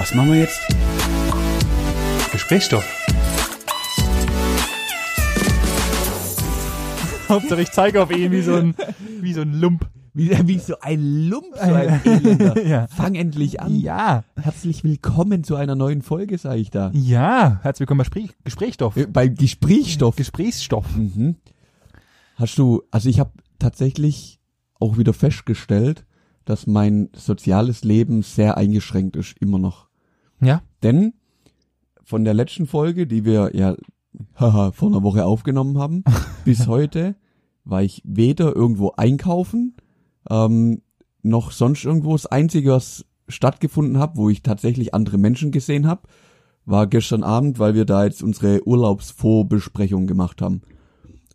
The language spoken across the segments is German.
Was machen wir jetzt? Gesprächsstoff. Hauptsache ich zeige auf ihn wie so ein, wie so ein Lump. Wie, wie so ein Lump, so ein Elender. Ja. Fang endlich an. Ja. Herzlich willkommen zu einer neuen Folge, sage ich da. Ja. Herzlich willkommen bei Sprich Gesprächsstoff. Äh, Bei Gesprächsstoff. Gesprächsstoff. Mhm. Hast du, also ich habe tatsächlich auch wieder festgestellt, dass mein soziales Leben sehr eingeschränkt ist, immer noch. Ja. Denn von der letzten Folge, die wir ja haha, vor einer Woche aufgenommen haben, bis heute war ich weder irgendwo einkaufen, ähm, noch sonst irgendwo. Das Einzige, was stattgefunden hat, wo ich tatsächlich andere Menschen gesehen habe, war gestern Abend, weil wir da jetzt unsere Urlaubsvorbesprechung gemacht haben.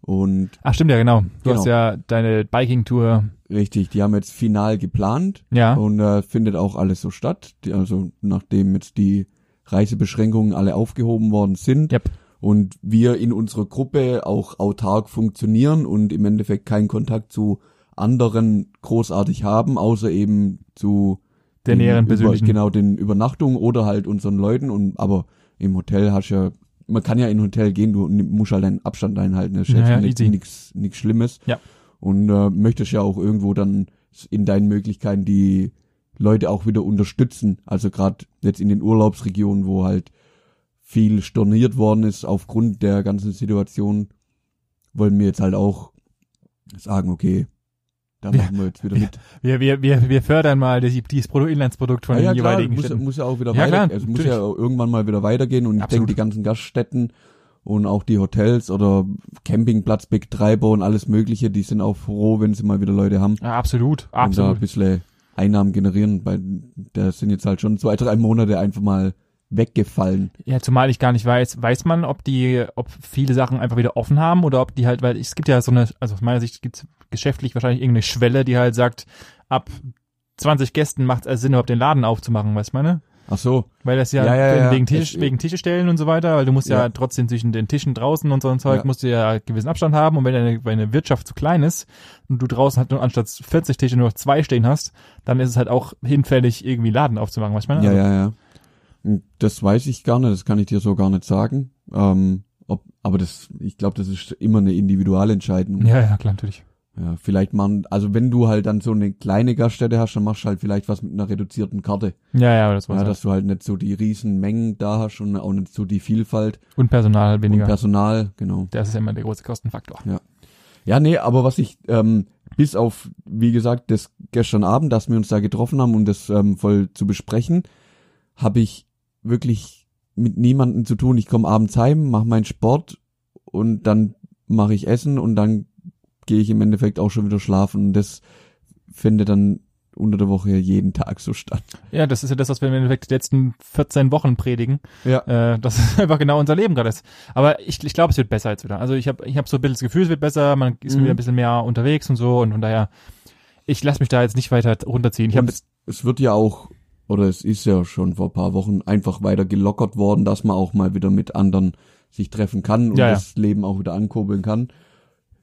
Und Ach stimmt ja, genau. Du Genau. hast ja deine Biking-Tour. Richtig, die haben jetzt final geplant Ja. und äh, findet auch alles so statt. Die, also nachdem jetzt die Reisebeschränkungen alle aufgehoben worden sind Yep. und wir in unserer Gruppe auch autark funktionieren und im Endeffekt keinen Kontakt zu anderen großartig haben, außer eben zu Der den näheren persönlichen. genau den Übernachtungen oder halt unseren Leuten und aber im Hotel hast ja man kann ja in ein Hotel gehen, du musst halt deinen Abstand einhalten, das ist Ja, ja, nichts nichts Schlimmes. Ja. Und äh, möchtest ja auch irgendwo dann in deinen Möglichkeiten die Leute auch wieder unterstützen. Also gerade jetzt in den Urlaubsregionen, wo halt viel storniert worden ist aufgrund der ganzen Situation, wollen wir jetzt halt auch sagen, okay, da Ja. machen wir jetzt wieder mit. Wir, wir, wir, wir fördern mal das, dieses Produ- Inlandsprodukt von Ja, ja den klar, jeweiligen muss, Städten. muss ja auch wieder Ja, weiter, klar, es muss ja irgendwann mal wieder weitergehen und ich Absolut. denke, die ganzen Gaststätten und auch die Hotels oder Campingplatzbetreiber und alles mögliche, die sind auch froh, wenn sie mal wieder Leute haben Ja, absolut. und da ein Absolut. bisschen Einnahmen generieren, weil da sind jetzt halt schon zwei, drei Monate einfach mal weggefallen. Ja, zumal ich gar nicht weiß, weiß man, ob die, ob viele Sachen einfach wieder offen haben oder ob die halt, weil es gibt ja so eine, also aus meiner Sicht gibt es geschäftlich wahrscheinlich irgendeine Schwelle, die halt sagt, ab 20 Gästen macht es also Sinn, überhaupt den Laden aufzumachen, weißt du meine? Ach so, Weil das ja, Ja, ja, ja. wegen, Tisch, wegen Tische stellen und so weiter, weil du musst ja, Ja. trotzdem zwischen den Tischen draußen und so ein Zeug, Ja. musst du ja einen gewissen Abstand haben und wenn deine, wenn eine Wirtschaft zu klein ist und du draußen halt nur anstatt 40 Tische nur noch zwei stehen hast, dann ist es halt auch hinfällig, irgendwie Laden aufzumachen, weißt du meine? ja, Also, ja, ja. Und Das weiß ich gar nicht, das kann ich dir so gar nicht sagen. Ähm, ob, aber das, ich glaube, das ist immer eine Individualentscheidung. ja, ja, klar, natürlich. Ja, vielleicht machen, also wenn du halt dann so eine kleine Gaststätte hast, dann machst du halt vielleicht was mit einer reduzierten Karte. Ja, ja, das war's. Ja, halt. dass du halt nicht so die riesen Mengen da hast und auch nicht so die Vielfalt Und Personal halt weniger. und Personal, genau. Das ist ja immer der große Kostenfaktor. Ja, nee, aber was ich, ähm, bis auf, wie gesagt, das gestern Abend, dass wir uns da getroffen haben, um das ähm, voll zu besprechen, habe ich wirklich mit niemandem zu tun. Ich komme abends heim, mache meinen Sport und dann mache ich Essen und dann gehe ich im Endeffekt auch schon wieder schlafen. Und das findet dann unter der Woche jeden Tag so statt. Ja, das ist ja das, was wir im Endeffekt die letzten 14 Wochen predigen. Ja. Äh, das ist einfach genau unser Leben gerade ist. Aber ich, ich glaube, es wird besser jetzt wieder. Also ich habe ich hab so ein bisschen das Gefühl, es wird besser, man ist Mhm. wieder ein bisschen mehr unterwegs und so und von daher, ich lasse mich da jetzt nicht weiter runterziehen. Ich jetzt, es wird ja auch, oder es ist ja schon vor ein paar Wochen einfach weiter gelockert worden, dass man auch mal wieder mit anderen sich treffen kann und Ja, ja. das Leben auch wieder ankurbeln kann.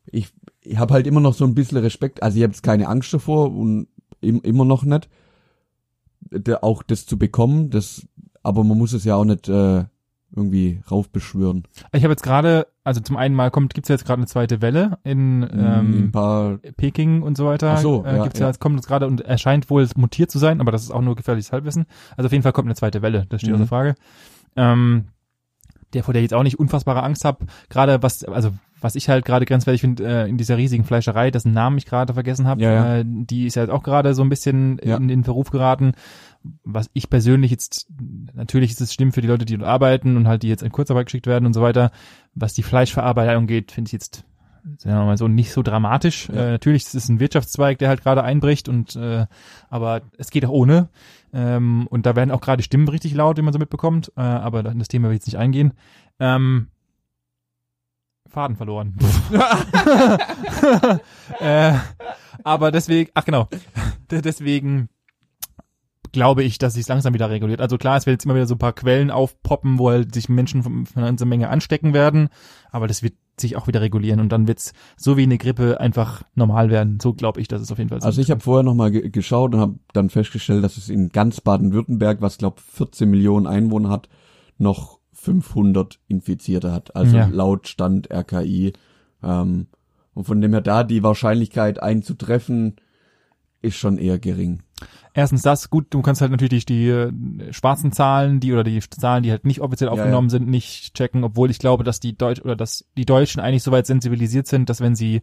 Ich, ich habe halt immer noch so ein bisschen Respekt, also ich habe jetzt keine Angst davor und im, immer noch nicht, der, auch das zu bekommen, das, aber man muss es ja auch nicht äh, irgendwie raufbeschwören. ich habe jetzt gerade, also zum einen mal kommt, gibt's jetzt gerade eine zweite Welle in, ein ähm, paar, Peking und so weiter. Ach so, äh, ja, gibt's ja, ja. jetzt kommt jetzt gerade und erscheint wohl mutiert zu sein, aber das ist auch nur gefährliches Halbwissen. Also auf jeden Fall kommt eine zweite Welle, das steht Mhm. außer Frage. Ähm, der, vor der ich jetzt auch nicht unfassbare Angst habe, gerade was, also was ich halt gerade grenzwertig finde, äh, in dieser riesigen Fleischerei, dessen Namen ich gerade vergessen habe, Ja, ja. äh, die ist ja jetzt auch gerade so ein bisschen Ja. in den Verruf geraten. Was ich persönlich jetzt, natürlich ist es schlimm für die Leute, die dort arbeiten und halt die jetzt in Kurzarbeit geschickt werden und so weiter. Was die Fleischverarbeitung geht, finde ich jetzt sagen wir mal so nicht so dramatisch. Ja. Äh, natürlich ist es ein Wirtschaftszweig, der halt gerade einbricht und äh, aber es geht auch ohne. Ähm, und da werden auch gerade Stimmen richtig laut, wie man so mitbekommt. Äh, aber das Thema will ich jetzt nicht eingehen. Ähm, Faden verloren. äh, aber deswegen, ach genau, De- deswegen glaube ich, dass sich langsam wieder reguliert. Also klar, es wird jetzt immer wieder so ein paar Quellen aufpoppen, wo halt sich Menschen von, von einer Menge anstecken werden, aber das wird sich auch wieder regulieren und dann wird's so wie eine Grippe einfach normal werden. So glaube ich, dass es auf jeden Fall so Also ich habe vorher nochmal ge geschaut und habe dann festgestellt, dass es in ganz Baden-Württemberg, was glaube 14 Millionen Einwohner hat, noch 500 Infizierte hat. Also Ja. laut Stand RKI. Ähm, und von dem her da die Wahrscheinlichkeit einzutreffen ist schon eher gering. Erstens das, gut, du kannst halt natürlich die äh, schwarzen Zahlen, die oder die Zahlen, die halt nicht offiziell Ja, aufgenommen sind, nicht checken, obwohl ich glaube, dass die Deutsch oder dass die Deutschen eigentlich soweit sensibilisiert sind, dass wenn sie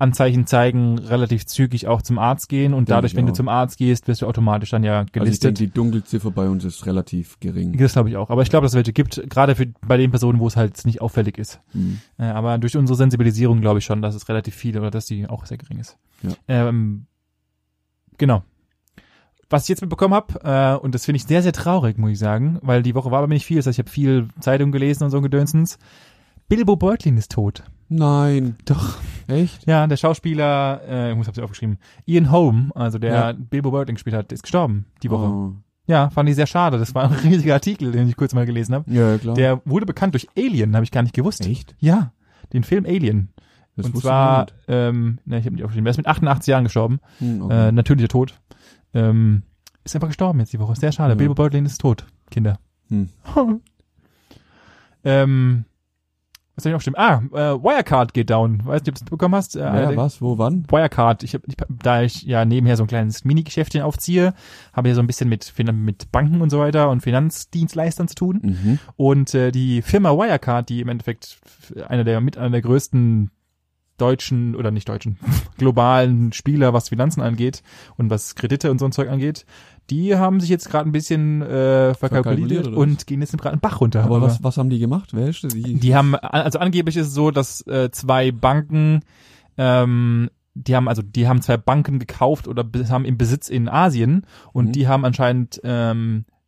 Anzeichen zeigen, relativ zügig auch zum Arzt gehen und Denke dadurch, wenn du auch. zum Arzt gehst, wirst du automatisch dann ja Also ich denke, gelistet. die Dunkelziffer bei uns ist relativ gering. das glaube ich auch. Aber ich glaube, dass es welche gibt, gerade für bei den Personen, wo es halt nicht auffällig ist. Hm. Äh, aber durch unsere Sensibilisierung glaube ich schon, dass es relativ viel oder dass die auch sehr gering ist. Ja. Ähm, genau. Was ich jetzt mitbekommen habe, äh, und das finde ich sehr, sehr traurig, muss ich sagen, weil die Woche war aber nicht viel, das heißt, ich habe viel Zeitung gelesen und so Gedönsens. Bilbo Beutlin ist tot. Nein, Doch. echt? Ja, der Schauspieler, äh, ich muss hab's ja aufgeschrieben, Ian Holm, also der Ja. Bilbo Beutlin gespielt hat, ist gestorben die Woche. Oh. Ja, fand ich sehr schade. Das war ein riesiger Artikel, den ich kurz mal gelesen habe. Ja, klar. Der wurde bekannt durch Alien, habe ich gar nicht gewusst. echt? Ja, den Film Alien. Das und zwar, ähm, ne, ich habe nicht aufgeschrieben, er ist mit 88 Jahren gestorben. Hm, okay. Äh, natürlicher Tod. Ähm, ist einfach gestorben jetzt die Woche. Sehr schade. Ja. Bilbo Beutlin ist tot, Kinder. Hm. ähm, was ich noch stimmen? Ah, äh, Wirecard geht down. Weißt du, ob du das bekommen hast? Äh, ja, was, wo, wann? Wirecard, ich, hab, ich da ich ja nebenher so ein kleines Mini-Geschäftchen aufziehe, habe ja so ein bisschen mit, mit Banken und so weiter und Finanzdienstleistern zu tun. Mhm. Und äh, die Firma Wirecard, die im Endeffekt einer der mit einer der größten deutschen oder nicht deutschen globalen Spieler, was Finanzen angeht und was Kredite und so ein Zeug angeht, die haben sich jetzt gerade ein bisschen äh, Verkalkuliert, verkalkuliert und gehen jetzt gerade einen Bach runter. Aber was, was haben die gemacht? Wer ist? Die, die haben also angeblich ist es so, dass äh, zwei Banken ähm, die haben also die haben zwei Banken gekauft oder be- haben im Besitz in Asien und Mhm. die haben anscheinend ähm, äh,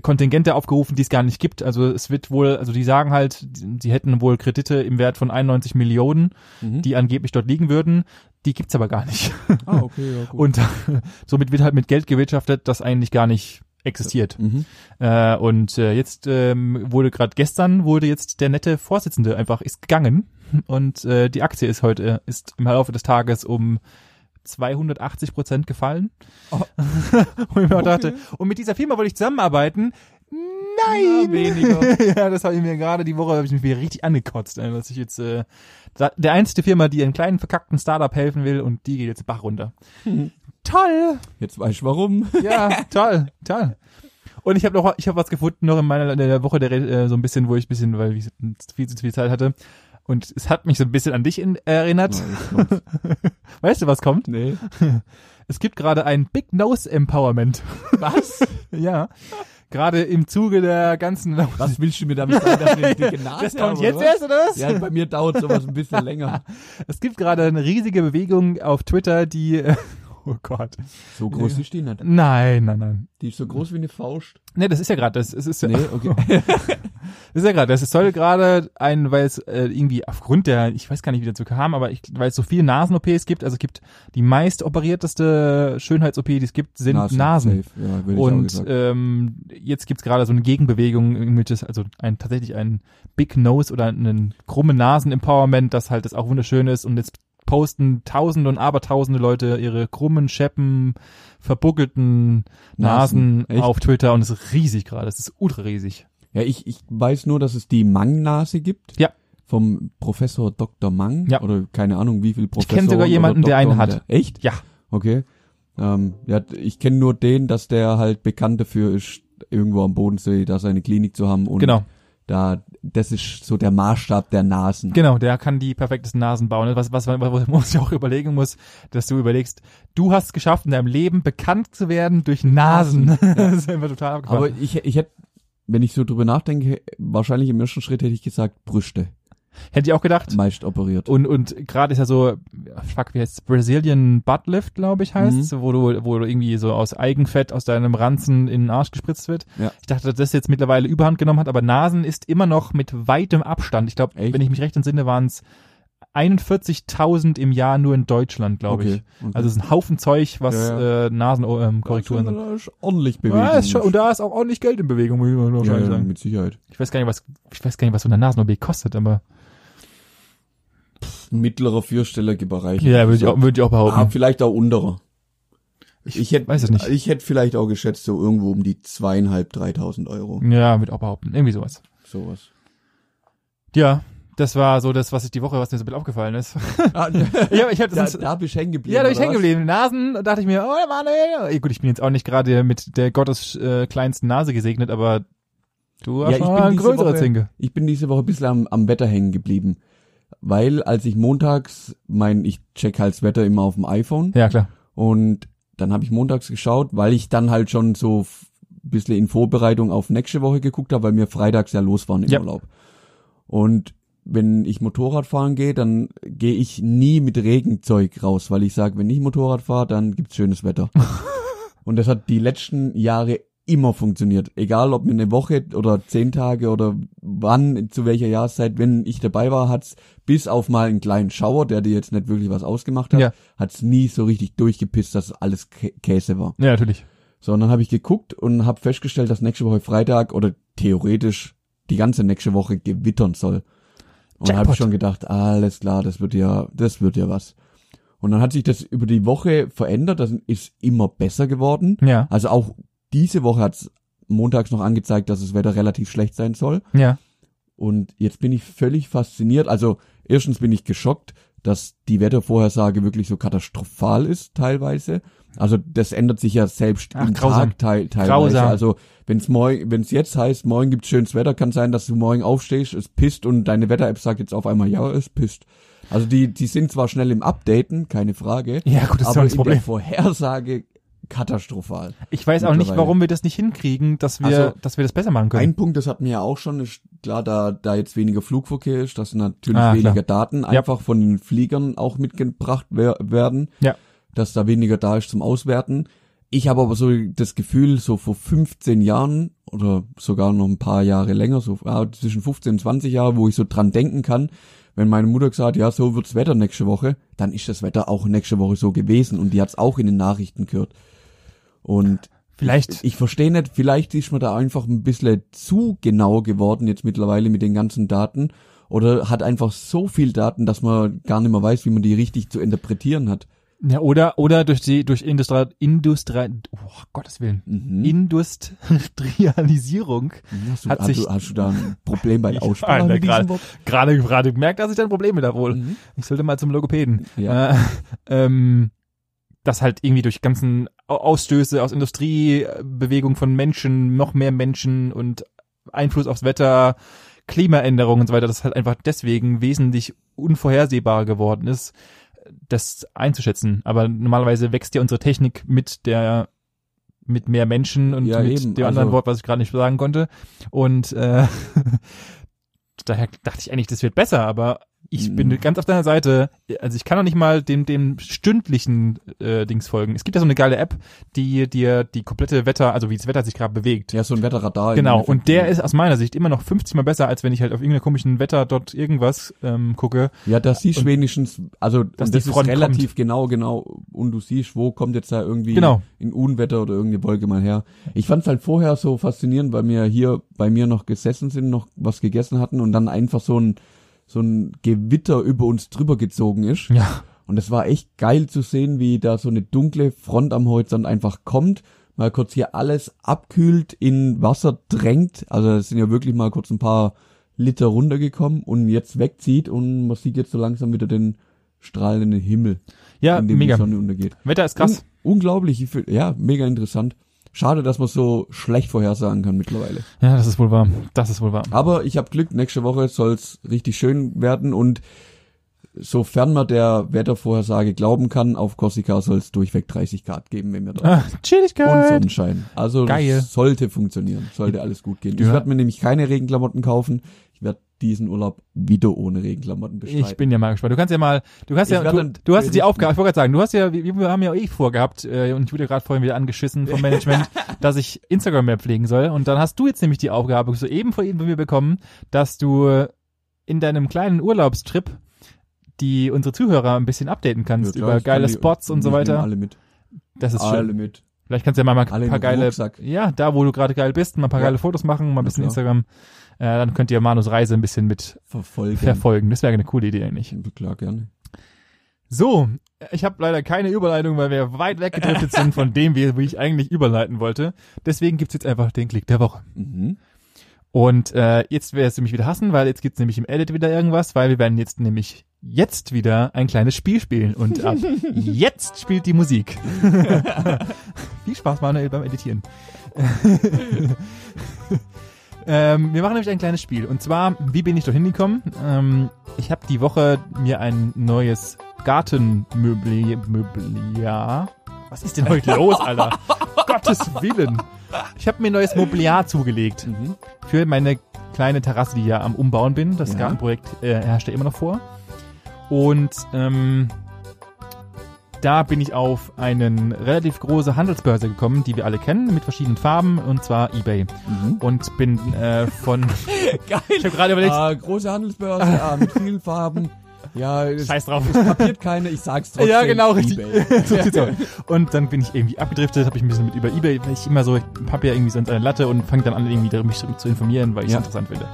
Kontingente aufgerufen, die es gar nicht gibt. Also es wird wohl, also die sagen halt, sie hätten wohl Kredite im Wert von 91 Millionen, mhm. die angeblich dort liegen würden. Die gibt's aber gar nicht. ah, okay, ja, gut. Und somit wird halt mit Geld gewirtschaftet, das eigentlich gar nicht existiert. mhm. Äh, und äh, jetzt ähm, wurde gerade gestern wurde jetzt der nette Vorsitzende einfach ist gegangen und äh, die Aktie ist heute ist im Laufe des Tages um 280 Prozent gefallen. Oh. und ich Okay. dachte, und mit dieser Firma wollte ich zusammenarbeiten. Ja, Nein, weniger. ja, das habe ich mir gerade die Woche habe ich mich wieder richtig angekotzt, dass ich jetzt äh, der einzige Firma, die einem kleinen verkackten Startup helfen will und die geht jetzt Bach runter. Toll. Jetzt weißt du warum. Ja, toll, toll. Und ich habe noch, ich habe was gefunden noch in meiner in der Woche, der äh, so ein bisschen, wo ich ein bisschen, weil ich viel zu viel Zeit hatte. Und es hat mich so ein bisschen an dich in, erinnert. Ja. Weißt du, was kommt? nee. Es gibt gerade ein Big Nose Empowerment. Was? ja. Gerade im Zuge der ganzen. Was willst du mir damit sagen, dass wir dicke Nase Das kommt jetzt oder erst, oder was? Ja, bei mir dauert sowas ein bisschen länger. Es gibt gerade eine riesige Bewegung auf Twitter, die. Oh Gott. So groß ist die nicht. Nein, nein, nein. Die ist so groß wie eine Faust. Nee, das ist ja gerade, das es ist ja, Nee, okay. Das ist ja gerade, das soll gerade ein, weil es äh, irgendwie aufgrund der, ich weiß gar nicht, wie dazu kam, aber ich, weil es so viele Nasen-OPs gibt, also es gibt die meist operierteste Schönheits-OP, die es gibt, sind Nasen. Safe. Ja, Und ähm, jetzt gibt's gerade so eine Gegenbewegung, irgendwelches, also ein tatsächlich ein Big Nose oder einen krumme Nasen-Empowerment, das halt das auch wunderschön ist. Und jetzt posten tausende und abertausende Leute ihre krummen, scheppen, verbuckelten Nasen, Nasen, auf Twitter und es ist riesig gerade, es ist ultra riesig. Ja, ich, ich weiß nur, dass es die Mang-Nase gibt. Ja. Vom Professor Dr. Mang. Ja. Oder keine Ahnung, wie viel Professor. kenn sogar jemanden, der eine hat. echt? Ja. Okay. Ähm, ja, ich kenne nur den, dass der halt bekannt dafür ist, irgendwo am Bodensee da seine Klinik zu haben und Genau. Da, das ist so der Maßstab der Nasen. Genau, der kann die perfektesten Nasen bauen. Was, was, was, was man sich auch überlegen muss, dass du überlegst, du hast es geschafft, in deinem Leben bekannt zu werden durch Nasen. das ist einfach total abgefahren. Aber ich, ich hätte, wenn ich so drüber nachdenke, wahrscheinlich im ersten Schritt hätte ich gesagt Brüste, Hätte ich auch gedacht. meist operiert. Und, und gerade ist ja so, fuck, wie heißt Brazilian Butt Lift, glaube ich, heißt Mhm. wo du, wo du irgendwie so aus Eigenfett aus deinem Ranzen in den Arsch gespritzt wird. Ja. Ich dachte, dass das jetzt mittlerweile Überhand genommen hat, aber Nasen ist immer noch mit weitem Abstand. Ich glaube, wenn ich mich recht entsinne, waren es 41.000 im Jahr nur in Deutschland, glaube ich. okay. Also es ist ein Haufen Zeug, was Ja, äh, Nasenkorrekturen sind. Da ist ordentlich Bewegung. Ja, ist schon, und da ist auch ordentlich Geld in Bewegung, muss ja, wahrscheinlich ja, sagen. mit Sicherheit. Ich weiß gar nicht, was, ich weiß gar nicht, was so eine Nasen-OP kostet, aber Mittlerer vierstellige Bereich. Ja, würde ich auch, würde ich auch behaupten. Ah, vielleicht auch unterer. Ich, hätte, weiß es nicht. Ich hätte vielleicht auch geschätzt, so irgendwo um die zweieinhalb, dreitausend Euro. Ja, würde ich auch behaupten. Irgendwie sowas. Sowas. Ja, das war so das, was ich die Woche, was mir so ein bisschen aufgefallen ist. Ah, ja, ich habe da, das da bist du hängen geblieben. Ja, da bin ich hängen geblieben. Nasen, dachte ich mir, oh, Manuel. Gut, ich bin jetzt auch nicht gerade mit der Gottes äh, kleinsten Nase gesegnet, aber du hast Ja, ich schon bin mal ein diese größere Woche- Zinke. Ich bin diese Woche ein bisschen am, am Wetter hängen geblieben. Weil als ich montags, mein, ich check halt das Wetter immer auf dem iPhone Ja, klar. und dann habe ich montags geschaut, weil ich dann halt schon so ein bisschen in Vorbereitung auf nächste Woche geguckt habe, weil wir freitags ja los waren im Ja. Urlaub. Und wenn ich Motorrad fahren gehe, dann gehe ich nie mit Regenzeug raus, weil ich sage, wenn ich Motorrad fahre, dann gibt's schönes Wetter. und das hat die letzten Jahre immer funktioniert. Egal ob mir eine Woche oder zehn Tage oder wann, zu welcher Jahreszeit, wenn ich dabei war, hat's bis auf mal einen kleinen Schauer, der dir jetzt nicht wirklich was ausgemacht hat, Ja. hat's nie so richtig durchgepisst, dass alles Kä Käse war. Ja, natürlich. So, und dann habe ich geguckt und habe festgestellt, dass nächste Woche Freitag oder theoretisch die ganze nächste Woche gewittern soll. Und habe ich schon gedacht, alles klar, das wird ja, das wird ja was. Und dann hat sich das über die Woche verändert, das ist immer besser geworden. Ja, Also auch diese Woche hat's montags noch angezeigt, dass das Wetter relativ schlecht sein soll. ja. Und jetzt bin ich völlig fasziniert. Also erstens bin ich geschockt, dass die Wettervorhersage wirklich so katastrophal ist teilweise. Also das ändert sich ja selbst Ach, im grausam. Tag teil, teilweise. Grausam. Also wenn es morgen, wenn es jetzt heißt, morgen gibt's schönes Wetter, kann sein, dass du morgen aufstehst, es pisst und deine Wetter-App sagt jetzt auf einmal, ja, es pisst. Also die, die sind zwar schnell im Updaten, keine Frage, Ja, gut, das ist aber auch das in Problem. der Vorhersage katastrophal. Ich weiß auch nicht, warum wir das nicht hinkriegen, dass wir, Also, dass wir das besser machen können. Ein Punkt, das hatten wir ja auch schon, ist klar, da, da jetzt weniger Flugverkehr ist, dass natürlich Ah, weniger klar. Daten einfach von den Fliegern auch mitgebracht wer werden, Ja. dass da weniger da ist zum Auswerten. Ich habe aber so das Gefühl, so vor 15 Jahren oder sogar noch ein paar Jahre länger, so ah, zwischen 15 und 20 Jahre, wo ich so dran denken kann, wenn meine Mutter gesagt, ja, so wird's Wetter nächste Woche, dann ist das Wetter auch nächste Woche so gewesen und die hat's auch in den Nachrichten gehört. Und Vielleicht, ich, ich verstehe nicht, vielleicht ist man da einfach ein bisschen zu genau geworden jetzt mittlerweile mit den ganzen Daten oder hat einfach so viel Daten, dass man gar nicht mehr weiß, wie man die richtig zu interpretieren hat. ja, oder, oder durch die, durch Industrie, Industrie, oh, Gottes Willen. Mhm. Industrialisierung. Hast du, hat hast, sich- du, hast du da ein Problem bei der Ich- Aussprache diesem gerade-? Gerade, gerade gemerkt, dass ich da ein Problem mit habe wohl. Mhm. Ich sollte mal zum Logopäden. Ja. Äh, ähm, dass halt irgendwie durch ganzen Au- Ausstöße aus Industriebewegung von Menschen, noch mehr Menschen und Einfluss aufs Wetter, Klimaänderungen und so weiter, das halt einfach deswegen wesentlich unvorhersehbarer geworden ist, das einzuschätzen. Aber normalerweise wächst ja unsere Technik mit der mit mehr Menschen und Ja, mit eben, dem anderen also- Wort, was ich gerade nicht sagen konnte. Und äh, daher dachte ich eigentlich, das wird besser, aber ich bin ganz auf deiner Seite. Also ich kann noch nicht mal dem, dem stündlichen äh, Dings folgen. Es gibt ja so eine geile App, die dir die komplette Wetter, also wie das Wetter sich gerade bewegt. ja, so ein Wetterradar. Genau, und der ist aus meiner Sicht immer noch 50 mal besser, als wenn ich halt auf irgendeiner komischen Wetter dort irgendwas ähm, gucke. Ja, das siehst du Und- wenigstens, also das ist relativ genau, genau. Und du siehst, wo kommt jetzt da irgendwie Genau. ein Unwetter oder irgendeine Wolke mal her. Ich fand's halt vorher so faszinierend, weil wir hier bei mir noch gesessen sind, noch was gegessen hatten und dann einfach so ein so ein Gewitter über uns drüber gezogen ist. Ja. Und es war echt geil zu sehen, wie da so eine dunkle Front am Horizont einfach kommt, mal kurz hier alles abkühlt, in Wasser drängt. Also es sind ja wirklich mal kurz ein paar Liter runtergekommen und jetzt wegzieht und man sieht jetzt so langsam wieder den strahlenden Himmel, Ja, in dem mega. die Sonne untergeht. Wetter ist krass. Un unglaublich, ja, mega interessant. Schade, dass man so schlecht vorhersagen kann mittlerweile. Ja, das ist wohl wahr. Das ist wohl wahr. Aber ich habe Glück, nächste Woche soll's richtig schön werden und sofern man der Wettervorhersage glauben kann, auf Korsika soll's durchweg 30 Grad geben, wenn wir da Ah, und Chilligkeit. Sonnenschein. Also Geil. sollte funktionieren, sollte alles gut gehen. Ich Ja. werde mir nämlich keine Regenklamotten kaufen. Ich werde diesen Urlaub wieder ohne Regenklamotten bestreiten. Ich bin ja mal gespannt. Du kannst ja mal, du hast Ich ja, du, dann du hast jetzt die. Aufgabe, ich wollte gerade sagen, du hast ja, wir, wir haben ja eh vorgehabt, äh, und ich wurde gerade vorhin wieder angeschissen vom Management, dass ich Instagram mehr pflegen soll. Und dann hast du jetzt nämlich die Aufgabe, soeben von Ihnen von mir bekommen, dass du in deinem kleinen Urlaubstrip die unsere Zuhörer ein bisschen updaten kannst Ja, klar, über ich kann geile die- Spots und so weiter. Alle mit. Das ist alle schön. mit. Vielleicht kannst du ja mal, ein paar geile, Rucksack. ja, da wo du gerade geil bist, mal ein paar Ja. geile Fotos machen, mal ein bisschen klar. Instagram. Äh, dann könnt ihr Manus Reise ein bisschen mit Verfolgen. verfolgen. Das wäre eine coole Idee eigentlich. Klar, gerne. So, ich habe leider keine Überleitung, weil wir weit weggedriftet sind von dem, wie, wie ich eigentlich überleiten wollte. Deswegen gibt's jetzt einfach den Klick der Woche. Mhm. Und äh, jetzt wirst du mich wieder hassen, weil jetzt gibt's nämlich im Edit wieder irgendwas, weil wir werden jetzt nämlich jetzt wieder ein kleines Spiel spielen und ab jetzt spielt die Musik. Viel Spaß, Manuel, beim Editieren. ähm, wir machen nämlich ein kleines Spiel und zwar, wie bin ich dorthin gekommen? Ähm, ich habe die Woche mir ein neues Gartenmöbliar. Was ist denn heute los, Alter? Gottes Willen. Ich habe mir ein neues Mobiliar zugelegt Mhm. für meine kleine Terrasse, die ich ja am Umbauen bin. Das Ja. Gartenprojekt äh, herrscht ja immer noch vor. Und ähm, da bin ich auf einen relativ große Handelsbörse gekommen, die wir alle kennen, mit verschiedenen Farben, und zwar eBay. Mhm. Und bin äh, von... Geil. Ich habe gerade überlegt, Ah, große Handelsbörse, ah, mit vielen Farben. Ja, das scheiß drauf. kapiert keiner, ich sag's trotzdem. Ja, genau, richtig. eBay. so sieht's aus. Und dann bin ich irgendwie abgedriftet, habe ich ein bisschen mit über Ebay, weil ich immer so, ich hab ja irgendwie so eine Latte und fange dann an, irgendwie darüber mich zu informieren, weil ich es Ja. interessant finde.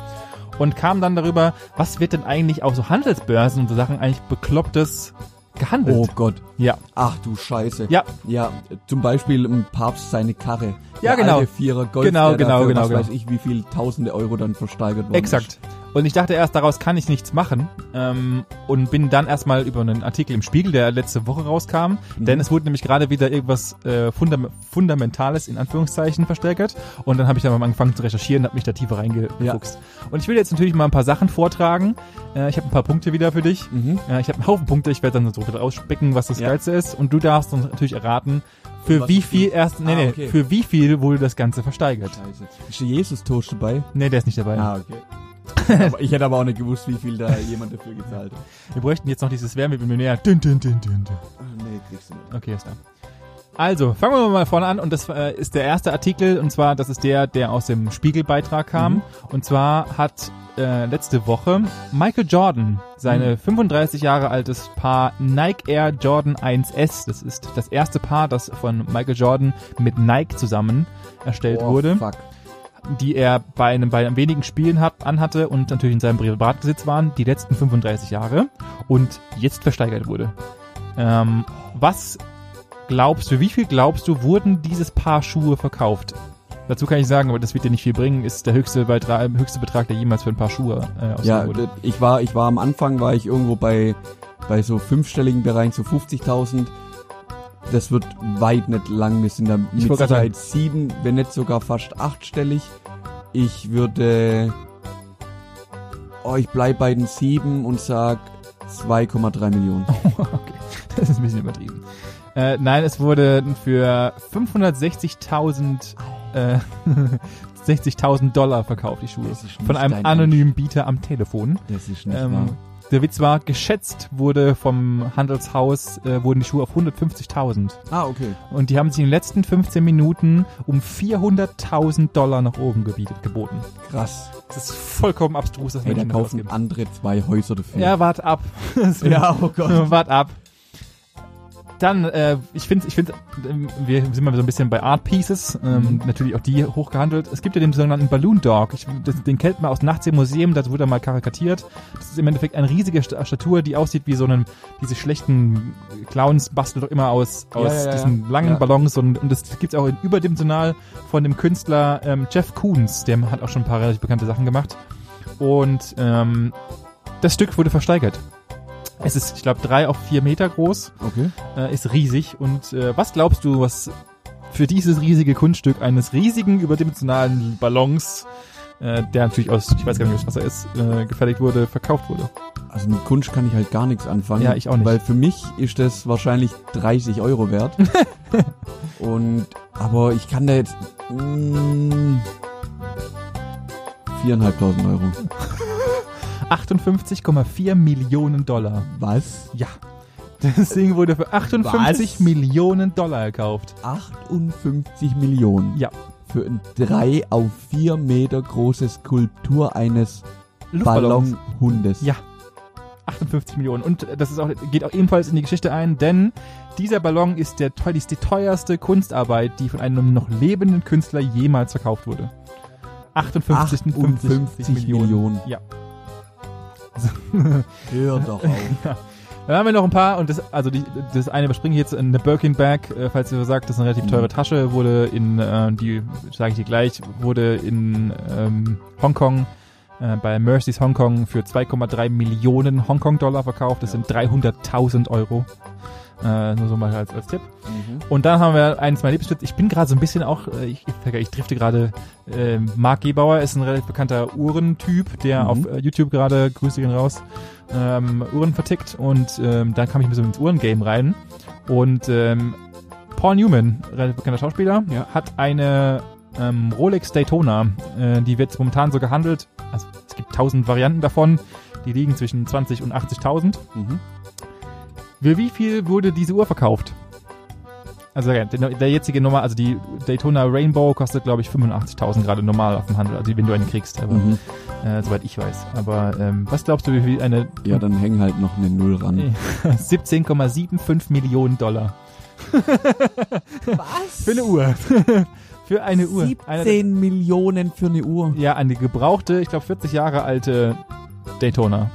Und kam dann darüber, was wird denn eigentlich auf so Handelsbörsen und so Sachen eigentlich beklopptes gehandelt? Oh Gott. Ja. Ach du Scheiße. Ja. Ja, zum Beispiel ein Papst seine Karre. Ja, Der genau. Vierer Golf, Genau, genau, dafür, genau, Was genau. weiß ich, wie viel tausende Euro dann versteigert worden Exakt. Und ich dachte erst, daraus kann ich nichts machen. Ähm, und bin dann erstmal über einen Artikel im Spiegel, der letzte Woche rauskam. Mhm. Denn es wurde nämlich gerade wieder irgendwas äh, Fundam Fundamentales in Anführungszeichen versteigert. Und dann habe ich dann mal angefangen zu recherchieren und habe mich da tiefer reingefuchst. Und ich will jetzt natürlich mal ein paar Sachen vortragen. Äh, ich habe ein paar Punkte wieder für dich. Mhm. Äh, ich habe einen Haufen Punkte. Ich werde dann so ausspicken, was das Ja. Geilste ist. Und du darfst uns natürlich erraten, für wie viel erst, nee, Ah, nee, okay. für wie viel wurde das Ganze versteigert? Scheiße. Ist der Jesus-Toast dabei? Nee, der ist nicht dabei. Ah, okay. Aber ich hätte aber auch nicht gewusst, wie viel da jemand dafür gezahlt hat. Wir bräuchten jetzt noch dieses Millionär. Dün, dün, dün, dün, dün. Ah, nee, kriegst du nicht. Okay, ist da. Also, fangen wir mal vorne an und das äh, ist der erste Artikel und zwar, das ist der, der aus dem Spiegelbeitrag kam. Mhm. Und zwar hat äh, letzte Woche Michael Jordan seine 35 Jahre altes Paar Nike Air Jordan 1S, das ist das erste Paar, das von Michael Jordan mit Nike zusammen erstellt Oh, wurde, Fuck. Die er bei einem bei wenigen Spielen hat, anhatte und natürlich in seinem Privatbesitz waren, die letzten 35 Jahre und jetzt versteigert wurde. Ähm, was glaubst du, wie viel glaubst du, wurden dieses Paar Schuhe verkauft? Dazu kann ich sagen, aber das wird dir nicht viel bringen, ist der höchste Betrag, höchste Betrag, der jemals für ein Paar Schuhe äh, ausgegeben Ja, wurde. ich war, ich war am Anfang, war ich irgendwo bei, bei so fünfstelligen Bereichen, so 50.000. Das wird weit nicht lang. Wir sind da mit wollte grad Sicherheit sieben, wenn nicht sogar fast achtstellig. Ich würde, oh, ich bleib bei den sieben und sag 2,3 Millionen. okay, das ist ein bisschen übertrieben. Äh, nein, es wurde für 560.000 äh, 60.000 Dollar verkauft, die Schuhe. Das ist nicht Von einem anonymen Bieter am Telefon. Das ist nicht Ähm, wahr. Der Witz war, geschätzt wurde vom Handelshaus, äh, wurden die Schuhe auf 150.000. Ah, okay. Und die haben sich in den letzten 15 Minuten um 400.000 Dollar nach oben gebietet, geboten. Krass. Das ist vollkommen abstrus, dass Hey, da Menschen das kaufen ausgeben. andere zwei Häuser dafür. Ja, wart ab. ja oh Gott. wart ab. Dann, äh, ich finde, ich finde, wir sind mal so ein bisschen bei Art Pieces, ähm, Mhm. natürlich auch die hochgehandelt. Es gibt ja den sogenannten Balloon Dog. Ich, das, den kennt man aus Nachts im Museum, da wurde er mal karikatiert. Das ist im Endeffekt eine riesige St- Statur, die aussieht wie so einen, diese schlechten Clowns basteln doch immer aus, aus ja, ja, diesen langen. Ballons und, und das gibt's auch in überdimensional von dem Künstler ähm, Jeff Koons, der hat auch schon ein paar relativ bekannte Sachen gemacht. Und ähm, das Stück wurde versteigert. Es ist, ich glaube, drei auf vier Meter groß, Okay. äh, ist riesig. Und äh, was glaubst du, was für dieses riesige Kunststück eines riesigen überdimensionalen Ballons, äh, der natürlich aus, ich weiß gar nicht, was er ist, äh, gefertigt wurde, verkauft wurde? Also mit Kunst kann ich halt gar nichts anfangen. Ja, ich auch nicht. Weil für mich ist das wahrscheinlich 30 Euro wert. Und, aber ich kann da jetzt, mh, 4.500 Euro. 58,4 Millionen Dollar. Was? Ja. Das Ding wurde für 58 Was? Millionen Dollar gekauft. 58 Millionen. Ja. Für ein 3 auf 4 Meter große Skulptur eines. Ballonhundes. Ja. 58 Millionen. Und das ist auch, geht auch ebenfalls in die Geschichte ein, denn dieser Ballon ist, der, ist die teuerste Kunstarbeit, die von einem noch lebenden Künstler jemals verkauft wurde. 58, 58 Millionen. Ja. Hör doch auf. Dann haben wir noch ein paar und das, also die, das eine überspringe ich jetzt eine Birkin Bag, äh, falls ihr sagt, das ist eine relativ teure Mhm. Tasche, wurde in, äh, die sage ich dir gleich, wurde in ähm, Hongkong äh, bei Mercy's Hongkong für 2,3 Millionen Hongkong-Dollar verkauft. Das Ja. sind 300.000 Euro. Äh, nur so mal als, als Tipp. Mhm. Und dann haben wir eins meiner Lieblingsstücke. Ich bin gerade so ein bisschen auch, äh, ich, ich, ich drifte gerade, äh, Marc Gebauer ist ein relativ bekannter Uhrentyp, der Mhm. auf äh, YouTube gerade, Grüße gehen raus, ähm, Uhren vertickt und ähm, da kam ich ein bisschen ins Uhrengame rein. Und ähm, Paul Newman, relativ bekannter Schauspieler, Ja. hat eine ähm, Rolex Daytona, äh, die wird momentan so gehandelt, also es gibt tausend Varianten davon, die liegen zwischen 20 und 80.000. Mhm. Für wie viel wurde diese Uhr verkauft? Also der, der jetzige Nummer, also die Daytona Rainbow kostet glaube ich 85.000 gerade normal auf dem Handel, also wenn du eine kriegst, aber Mhm. äh, soweit ich weiß. Aber ähm, was glaubst du, wie viel eine Ja, dann häng halt noch eine Null ran. 17,75 Millionen Dollar Was? für eine Uhr? für eine Uhr. Eine, 17 Millionen für eine Uhr. ja, eine gebrauchte, ich glaube 40 Jahre alte Daytona.